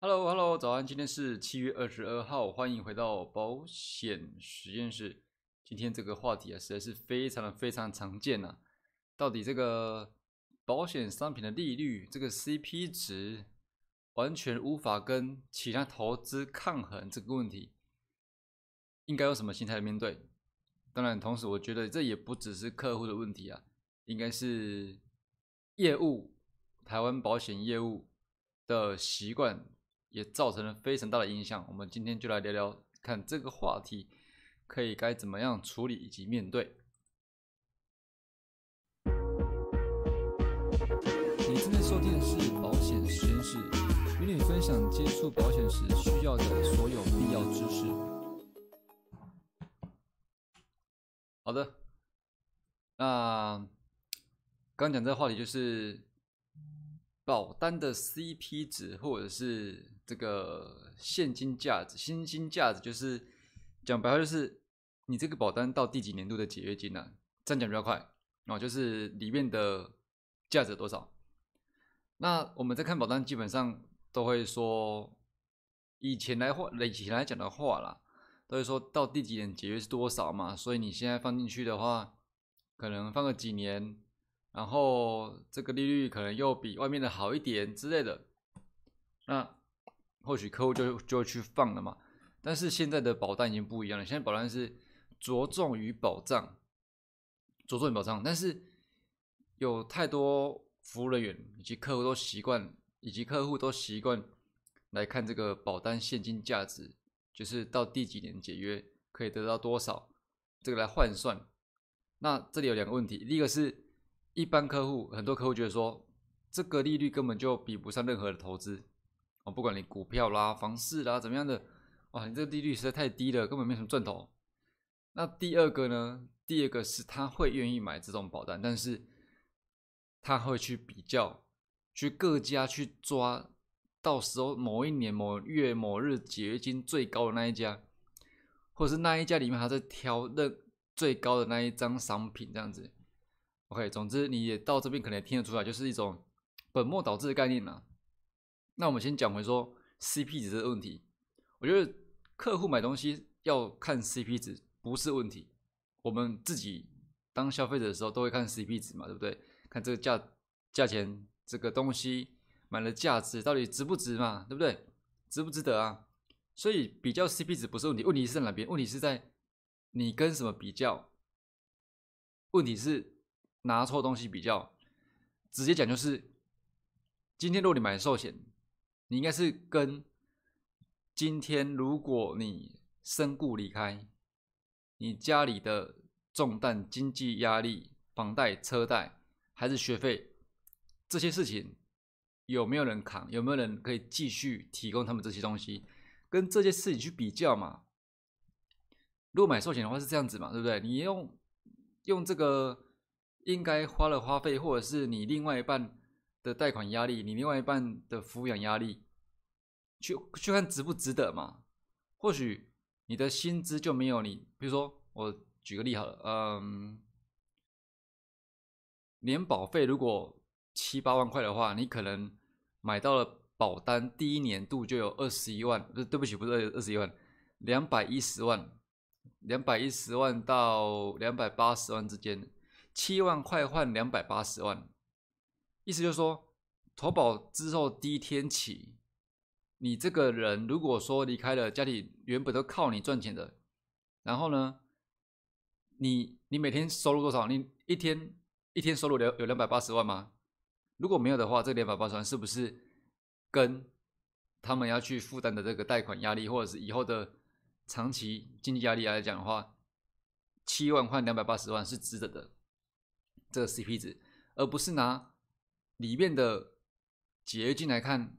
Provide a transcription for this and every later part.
Hello，Hello，早安！今天是七月二十二号，欢迎回到保险实验室。今天这个话题啊，实在是非常的非常常见呐。到底这个保险商品的利率，这个 CP 值，完全无法跟其他投资抗衡这个问题，应该用什么心态来面对？当然，同时我觉得这也不只是客户的问题啊，应该是业务，台湾保险业务的习惯。也造成了非常大的影响。我们今天就来聊聊，看这个话题可以该怎么样处理以及面对。你正在收听的是保险实验室，与你分享接触保险时需要的所有必要知识。好的，那刚讲这个话题就是保单的 CP 值，或者是。这个现金价值、现金价值就是讲白话，就是你这个保单到第几年度的解约金呢？这样讲比较快哦，就是里面的价值多少。那我们在看保单，基本上都会说，以前来话，以前来讲的话啦，都会说到第几年解约是多少嘛。所以你现在放进去的话，可能放个几年，然后这个利率可能又比外面的好一点之类的。那或许客户就就去放了嘛，但是现在的保单已经不一样了。现在保单是着重于保障，着重于保障，但是有太多服务人员以及客户都习惯，以及客户都习惯来看这个保单现金价值，就是到第几年解约可以得到多少，这个来换算。那这里有两个问题，第一个是一般客户，很多客户觉得说这个利率根本就比不上任何的投资。哦不管你股票啦、房市啦怎么样的，哇，你这个利率实在太低了，根本没什么赚头。那第二个呢？第二个是他会愿意买这种保单，但是他会去比较，去各家去抓，到时候某一年某月某日解约金最高的那一家，或者是那一家里面还在挑那最高的那一张商品这样子。OK，总之你也到这边可能也听得出来，就是一种本末倒置的概念呐。那我们先讲回说 CP 值的问题。我觉得客户买东西要看 CP 值不是问题。我们自己当消费者的时候都会看 CP 值嘛，对不对？看这个价价钱，这个东西买了价值到底值不值嘛，对不对？值不值得啊？所以比较 CP 值不是问题，问题是在哪边？问题是在你跟什么比较？问题是拿错东西比较。直接讲就是，今天如果你买寿险。你应该是跟今天，如果你身故离开，你家里的重担、经济压力、房贷、车贷还是学费这些事情，有没有人扛？有没有人可以继续提供他们这些东西？跟这些事情去比较嘛？如果买寿险的话是这样子嘛，对不对？你用用这个应该花的花费，或者是你另外一半。的贷款压力，你另外一半的抚养压力，去去看值不值得嘛？或许你的薪资就没有你，比如说我举个例好了，嗯，年保费如果七八万块的话，你可能买到了保单，第一年度就有二十一万，不是对不起，不是二十一万，两百一十万，两百一十万到两百八十万之间，七万块换两百八十万。意思就是说，投保之后第一天起，你这个人如果说离开了家里，原本都靠你赚钱的，然后呢，你你每天收入多少？你一天一天收入两有两百八十万吗？如果没有的话，这两百八十万是不是跟他们要去负担的这个贷款压力，或者是以后的长期经济压力来讲的话，七万换两百八十万是值得的这个 CP 值，而不是拿。里面的解约金来看，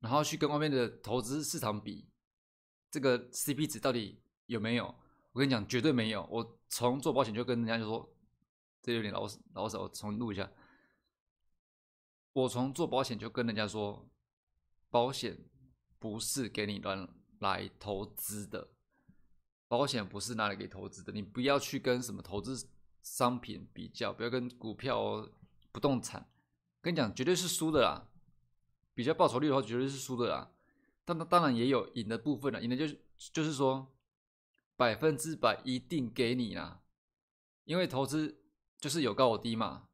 然后去跟外面的投资市场比，这个 CP 值到底有没有？我跟你讲，绝对没有。我从做保险就跟人家就说，这有点老老手，重新录一下。我从做保险就跟人家说，保险不是给你乱来投资的，保险不是拿来给投资的。你不要去跟什么投资商品比较，不要跟股票、不动产。跟你讲，绝对是输的啦！比较报酬率的话，绝对是输的啦。当当当然也有赢的部分了，赢的就是就是说百分之百一定给你啦，因为投资就是有高有低嘛。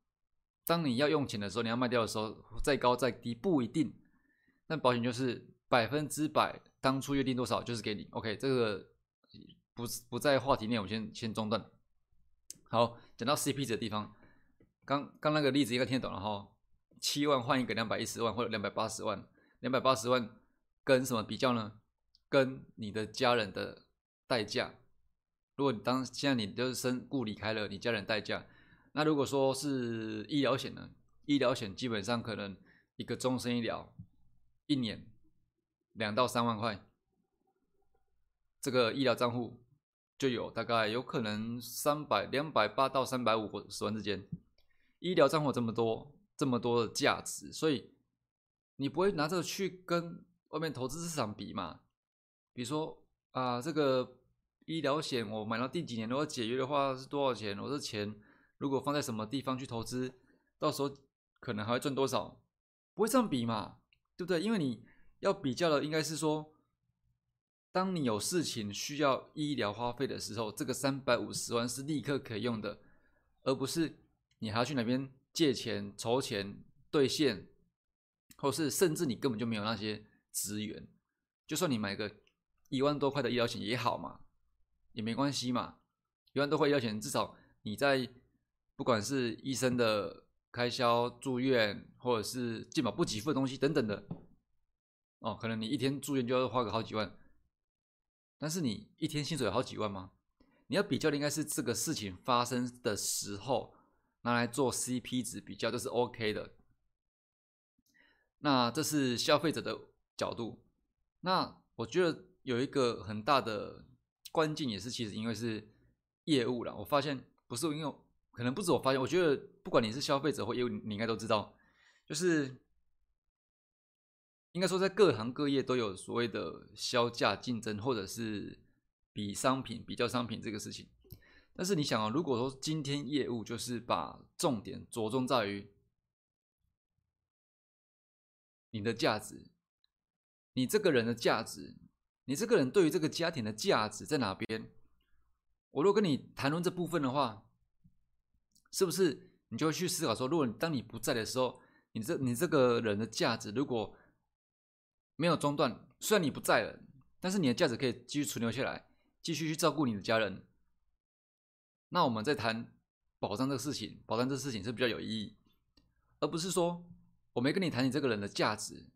当你要用钱的时候，你要卖掉的时候，再高再低不一定。但保险就是百分之百，当初约定多少就是给你。OK，这个不不在话题内，我先先中断。好，讲到 CP 值的地方，刚刚那个例子应该听得懂了哈。七万换一个两百一十万或者两百八十万，两百八十万。跟什么比较呢？跟你的家人的代价。如果你当现在你就是身故离开了，你家人代价，那如果说是医疗险呢？医疗险基本上可能一个终身医疗，一年两到三万块，这个医疗账户就有大概有可能三百两百八到三百五十万之间。医疗账户这么多这么多的价值，所以你不会拿这个去跟。外面投资市场比嘛，比如说啊，这个医疗险我买到第几年如果解约的话是多少钱？我这钱如果放在什么地方去投资，到时候可能还会赚多少？不会这样比嘛，对不对？因为你要比较的应该是说，当你有事情需要医疗花费的时候，这个三百五十万是立刻可以用的，而不是你还要去哪边借钱筹钱兑现，或是甚至你根本就没有那些。资源，就算你买个一万多块的医疗险也好嘛，也没关系嘛。一万多块医疗险，至少你在不管是医生的开销、住院，或者是健保不给付的东西等等的，哦，可能你一天住院就要花个好几万。但是你一天薪水有好几万吗？你要比较的应该是这个事情发生的时候拿来做 CP 值比较，这是 OK 的。那这是消费者的。角度，那我觉得有一个很大的关键，也是其实因为是业务了。我发现不是因为可能不止我发现，我觉得不管你是消费者或业务，你应该都知道，就是应该说在各行各业都有所谓的销价竞争，或者是比商品、比较商品这个事情。但是你想啊，如果说今天业务就是把重点着重在于你的价值。你这个人的价值，你这个人对于这个家庭的价值在哪边？我如果跟你谈论这部分的话，是不是你就去思考说，如果当你不在的时候，你这你这个人的价值如果没有中断，虽然你不在了，但是你的价值可以继续存留下来，继续去照顾你的家人。那我们在谈保障这个事情，保障这个事情是比较有意义，而不是说我没跟你谈你这个人的价值。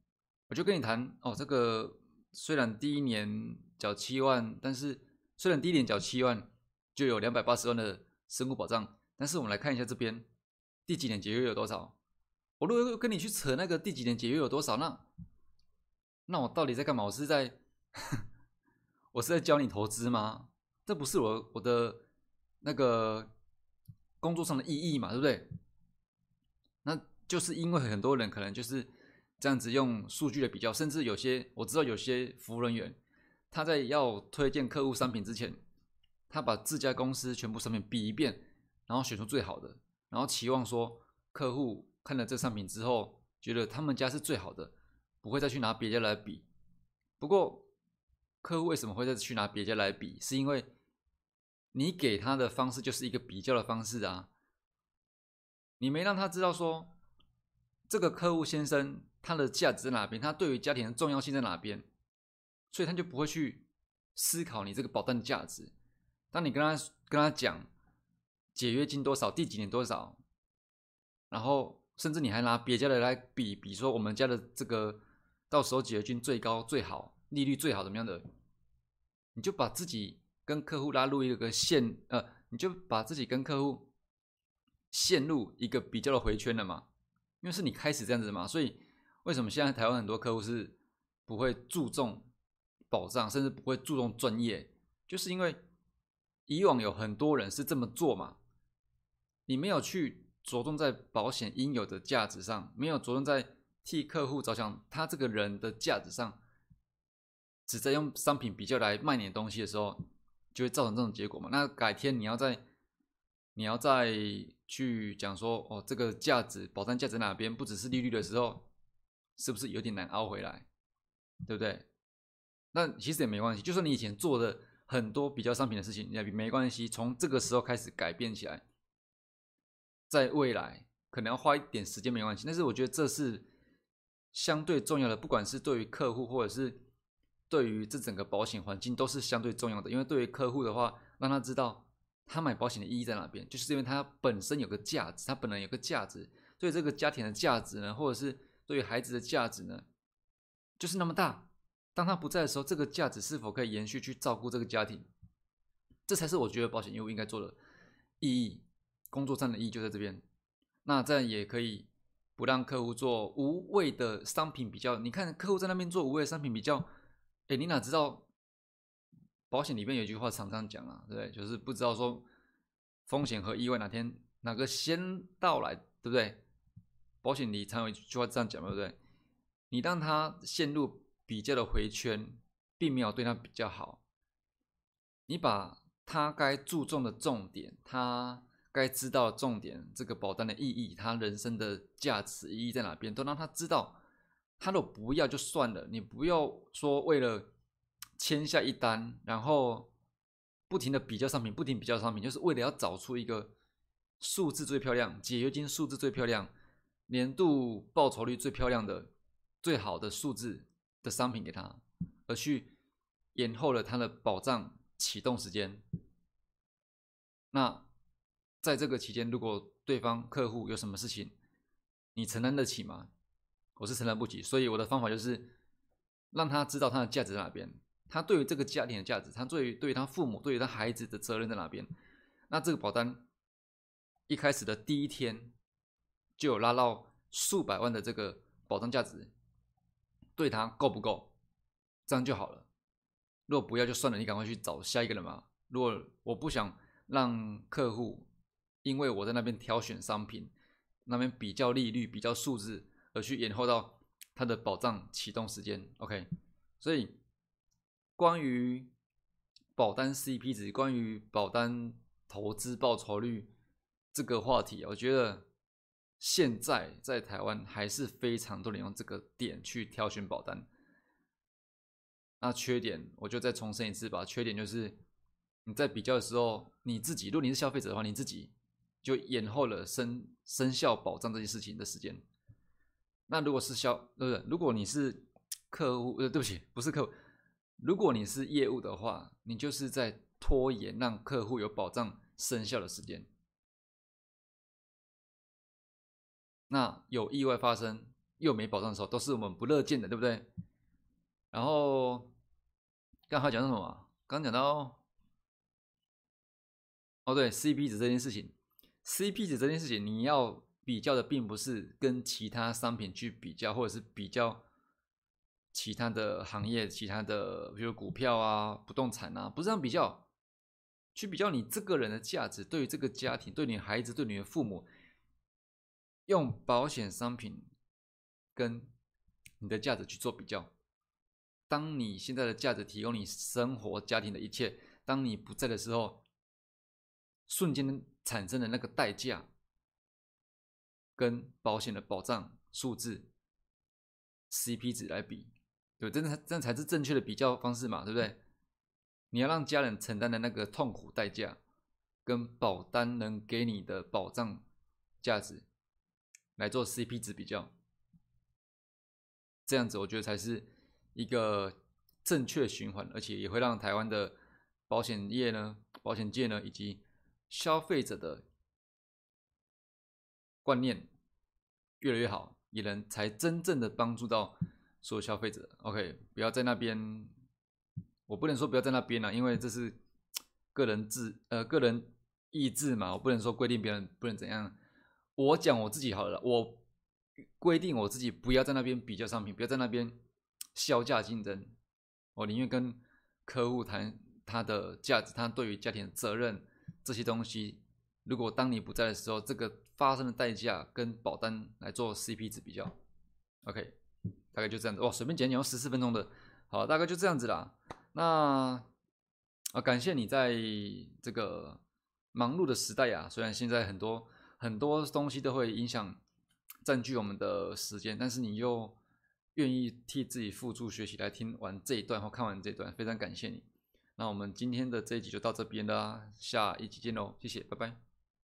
我就跟你谈哦，这个虽然第一年缴七万，但是虽然第一年缴七万就有两百八十万的生活保障，但是我们来看一下这边第几年节约有多少。我如果跟你去扯那个第几年节约有多少，那那我到底在干嘛？我是在 我是在教你投资吗？这不是我我的那个工作上的意义嘛，对不对？那就是因为很多人可能就是。这样子用数据的比较，甚至有些我知道有些服务人员，他在要推荐客户商品之前，他把自家公司全部商品比一遍，然后选出最好的，然后期望说客户看了这商品之后，觉得他们家是最好的，不会再去拿别家来比。不过客户为什么会再去拿别家来比？是因为你给他的方式就是一个比较的方式啊，你没让他知道说这个客户先生。他的价值在哪边？他对于家庭的重要性在哪边？所以他就不会去思考你这个保单的价值。当你跟他跟他讲解约金多少，第几年多少，然后甚至你还拿别家的来比，比说我们家的这个到时候解约金最高最好，利率最好怎么样的，你就把自己跟客户拉入一个陷呃，你就把自己跟客户陷入一个比较的回圈了嘛？因为是你开始这样子嘛，所以。为什么现在台湾很多客户是不会注重保障，甚至不会注重专业？就是因为以往有很多人是这么做嘛。你没有去着重在保险应有的价值上，没有着重在替客户着想他这个人的价值上，只在用商品比较来卖你的东西的时候，就会造成这种结果嘛。那改天你要再你要再去讲说哦，这个价值保障价值哪边不只是利率的时候。是不是有点难凹回来，对不对？那其实也没关系，就算你以前做的很多比较商品的事情，也没关系，从这个时候开始改变起来，在未来可能要花一点时间没关系，但是我觉得这是相对重要的，不管是对于客户或者是对于这整个保险环境都是相对重要的，因为对于客户的话，让他知道他买保险的意义在哪边，就是因为他本身有个价值，他本来有个价值，对这个家庭的价值呢，或者是对于孩子的价值呢，就是那么大。当他不在的时候，这个价值是否可以延续去照顾这个家庭？这才是我觉得保险业务应该做的意义，工作上的意义就在这边。那这样也可以不让客户做无谓的商品比较。你看客户在那边做无谓的商品比较，哎，你哪知道？保险里面有一句话常常讲啊，对不对？就是不知道说风险和意外哪天哪个先到来，对不对？保险里常有一句话这样讲，对不对？你让他陷入。比较的回圈，并没有对他比较好。你把他该注重的重点，他该知道重点，这个保单的意义，他人生的价值意义在哪边，都让他知道。他都不要就算了，你不要说为了签下一单，然后不停的比较商品，不停比较商品，就是为了要找出一个数字最漂亮、解约金数字最漂亮、年度报酬率最漂亮的、最好的数字。的商品给他，而去延后了他的保障启动时间。那在这个期间，如果对方客户有什么事情，你承担得起吗？我是承担不起，所以我的方法就是让他知道他的价值在哪边，他对于这个家庭的价值，他对于对于他父母、对于他孩子的责任在哪边。那这个保单一开始的第一天就有拉到数百万的这个保障价值。对他够不够，这样就好了。如果不要就算了，你赶快去找下一个人嘛。如果我不想让客户因为我在那边挑选商品，那边比较利率、比较数字，而去延后到它的保障启动时间。OK，所以关于保单 CP 值、关于保单投资报酬率这个话题，我觉得。现在在台湾还是非常多人用这个点去挑选保单。那缺点我就再重申一次吧。缺点就是你在比较的时候，你自己，如果你是消费者的话，你自己就延后了生生效保障这件事情的时间。那如果是消，不是？如果你是客户，呃，对不起，不是客户。如果你是业务的话，你就是在拖延让客户有保障生效的时间。那有意外发生又没保障的时候，都是我们不乐见的，对不对？然后刚才讲到什么？刚讲到哦，对，CP 值这件事情，CP 值这件事情，你要比较的并不是跟其他商品去比较，或者是比较其他的行业、其他的，比如股票啊、不动产啊，不是这样比较，去比较你这个人的价值，对于这个家庭、对你孩子、对你的父母。用保险商品跟你的价值去做比较，当你现在的价值提供你生活家庭的一切，当你不在的时候，瞬间产生的那个代价，跟保险的保障数字 CP 值来比，对，真的这样才是正确的比较方式嘛，对不对？你要让家人承担的那个痛苦代价，跟保单能给你的保障价值。来做 CP 值比较，这样子我觉得才是一个正确循环，而且也会让台湾的保险业呢、保险界呢以及消费者的观念越来越好，也能才真正的帮助到所有消费者。OK，不要在那边，我不能说不要在那边了，因为这是个人自呃个人意志嘛，我不能说规定别人不能怎样。我讲我自己好了，我规定我自己不要在那边比较商品，不要在那边销价竞争。我宁愿跟客户谈他的价值，他对于家庭的责任这些东西。如果当你不在的时候，这个发生的代价跟保单来做 CP 值比较。OK，大概就这样子。哇，随便讲讲十四分钟的，好，大概就这样子啦。那啊，感谢你在这个忙碌的时代呀，虽然现在很多。很多东西都会影响占据我们的时间，但是你又愿意替自己付出学习来听完这一段或看完这一段，非常感谢你。那我们今天的这一集就到这边了，下一集见喽，谢谢，拜拜。